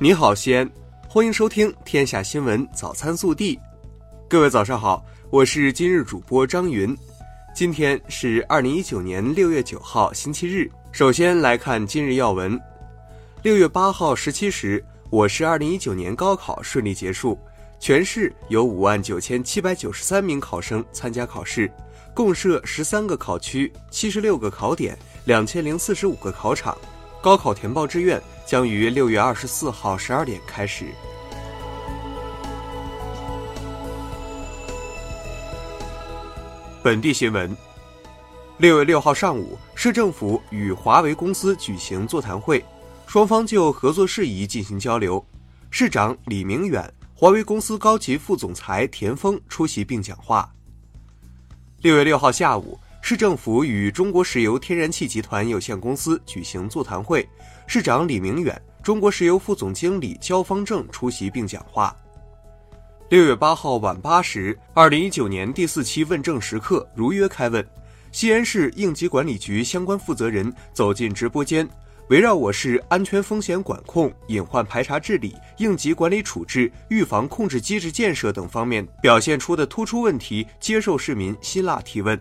你好，西安，欢迎收听《天下新闻早餐速递》。各位早上好，我是今日主播张云。今天是二零一九年六月九号，星期日。首先来看今日要闻。六月八号十七时，我市二零一九年高考顺利结束，全市有五万九千七百九十三名考生参加考试，共设十三个考区、七十六个考点、两千零四十五个考场。高考填报志愿将于六月二十四号十二点开始。本地新闻：六月六号上午，市政府与华为公司举行座谈会，双方就合作事宜进行交流。市长李明远、华为公司高级副总裁田峰出席并讲话。六月六号下午。市政府与中国石油天然气集团有限公司举行座谈会，市长李明远、中国石油副总经理焦方正出席并讲话。六月八号晚八时，二零一九年第四期问政时刻如约开问，西安市应急管理局相关负责人走进直播间，围绕我市安全风险管控、隐患排查治理、应急管理处置、预防控制机制建设等方面表现出的突出问题，接受市民辛辣提问。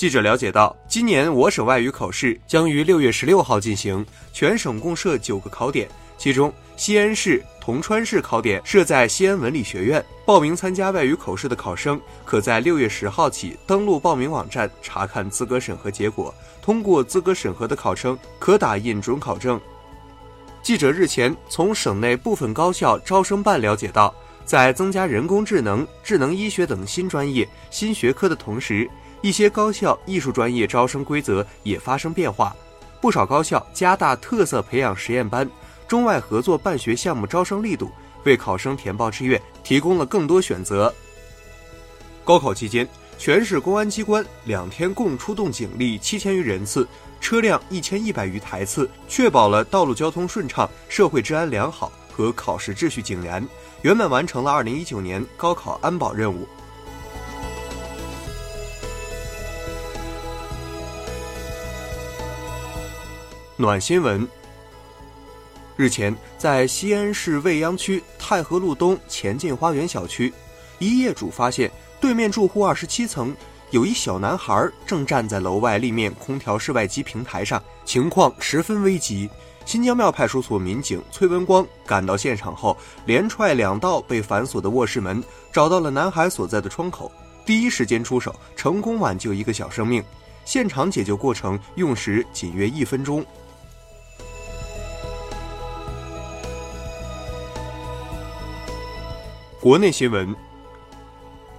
记者了解到，今年我省外语考试将于六月十六号进行，全省共设九个考点，其中西安市、铜川市考点设在西安文理学院。报名参加外语考试的考生，可在六月十号起登录报名网站查看资格审核结果。通过资格审核的考生，可打印准考证。记者日前从省内部分高校招生办了解到，在增加人工智能、智能医学等新专业、新学科的同时，一些高校艺术专业招生规则也发生变化，不少高校加大特色培养实验班、中外合作办学项目招生力度，为考生填报志愿提供了更多选择。高考期间，全市公安机关两天共出动警力七千余人次，车辆一千一百余台次，确保了道路交通顺畅、社会治安良好和考试秩序井然，圆满完成了二零一九年高考安保任务。暖新闻。日前，在西安市未央区太和路东前进花园小区，一业主发现对面住户二十七层有一小男孩正站在楼外立面空调室外机平台上，情况十分危急。新疆庙派出所民警崔文光赶到现场后，连踹两道被反锁的卧室门，找到了男孩所在的窗口，第一时间出手，成功挽救一个小生命。现场解救过程用时仅约一分钟。国内新闻。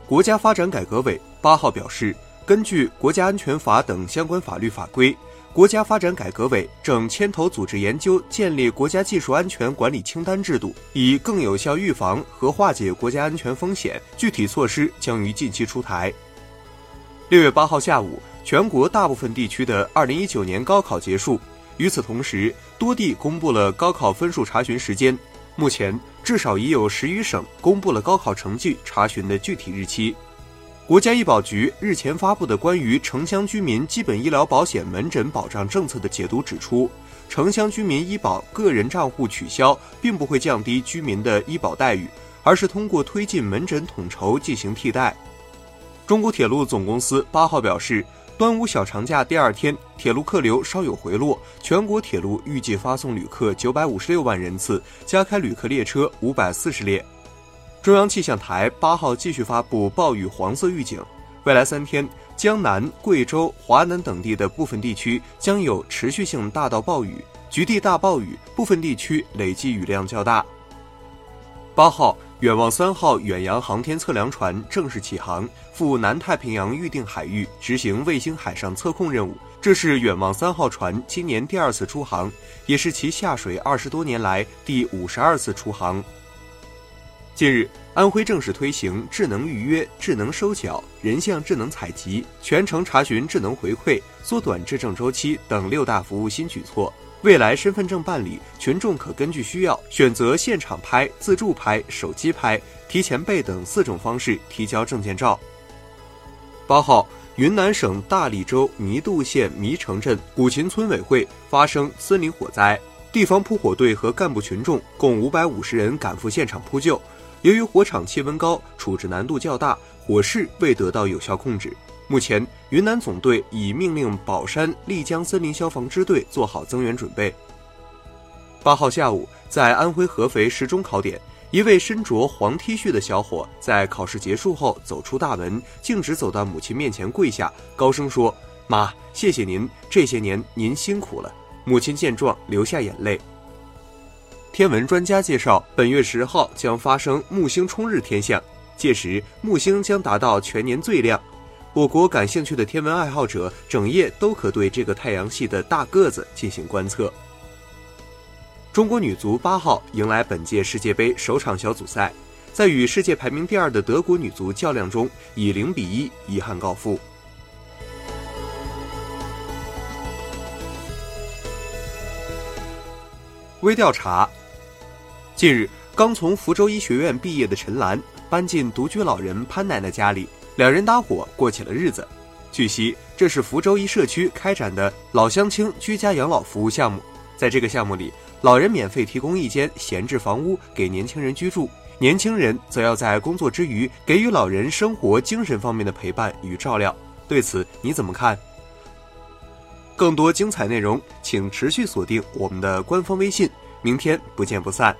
国家发展改革委八号表示，根据《国家安全法》等相关法律法规，国家发展改革委正牵头组织研究建立国家技术安全管理清单制度，以更有效预防和化解国家安全风险。具体措施将于近期出台。六月八号下午，全国大部分地区的二零一九年高考结束。与此同时，多地公布了高考分数查询时间。目前。至少已有十余省公布了高考成绩查询的具体日期。国家医保局日前发布的关于城乡居民基本医疗保险门诊保障政策的解读指出，城乡居民医保个人账户取消，并不会降低居民的医保待遇，而是通过推进门诊统筹进行替代。中国铁路总公司八号表示。端午小长假第二天，铁路客流稍有回落，全国铁路预计发送旅客九百五十六万人次，加开旅客列车五百四十列。中央气象台八号继续发布暴雨黄色预警，未来三天，江南、贵州、华南等地的部分地区将有持续性大到暴雨，局地大暴雨，部分地区累计雨量较大。八号。远望三号远洋航天测量船正式起航，赴南太平洋预定海域执行卫星海上测控任务。这是远望三号船今年第二次出航，也是其下水二十多年来第五十二次出航。近日，安徽正式推行智能预约、智能收缴、人像智能采集、全程查询智能回馈、缩短质证周期等六大服务新举措。未来身份证办理，群众可根据需要选择现场拍、自助拍、手机拍、提前备等四种方式提交证件照。八号，云南省大理州弥渡县弥城镇古琴村委会发生森林火灾，地方扑火队和干部群众共五百五十人赶赴现场扑救。由于火场气温高，处置难度较大，火势未得到有效控制。目前，云南总队已命令保山、丽江森林消防支队做好增援准备。八号下午，在安徽合肥十中考点，一位身着黄 T 恤的小伙在考试结束后走出大门，径直走到母亲面前跪下，高声说：“妈，谢谢您，这些年您辛苦了。”母亲见状流下眼泪。天文专家介绍，本月十号将发生木星冲日天象，届时木星将达到全年最亮。我国感兴趣的天文爱好者，整夜都可对这个太阳系的大个子进行观测。中国女足八号迎来本届世界杯首场小组赛，在与世界排名第二的德国女足较量中，以零比一遗憾告负。微调查：近日，刚从福州医学院毕业的陈兰搬进独居老人潘奶奶家里，两人搭伙过起了日子。据悉，这是福州一社区开展的老乡亲居家养老服务项目，在这个项目里。老人免费提供一间闲置房屋给年轻人居住，年轻人则要在工作之余给予老人生活精神方面的陪伴与照料。对此你怎么看？更多精彩内容，请持续锁定我们的官方微信。明天不见不散。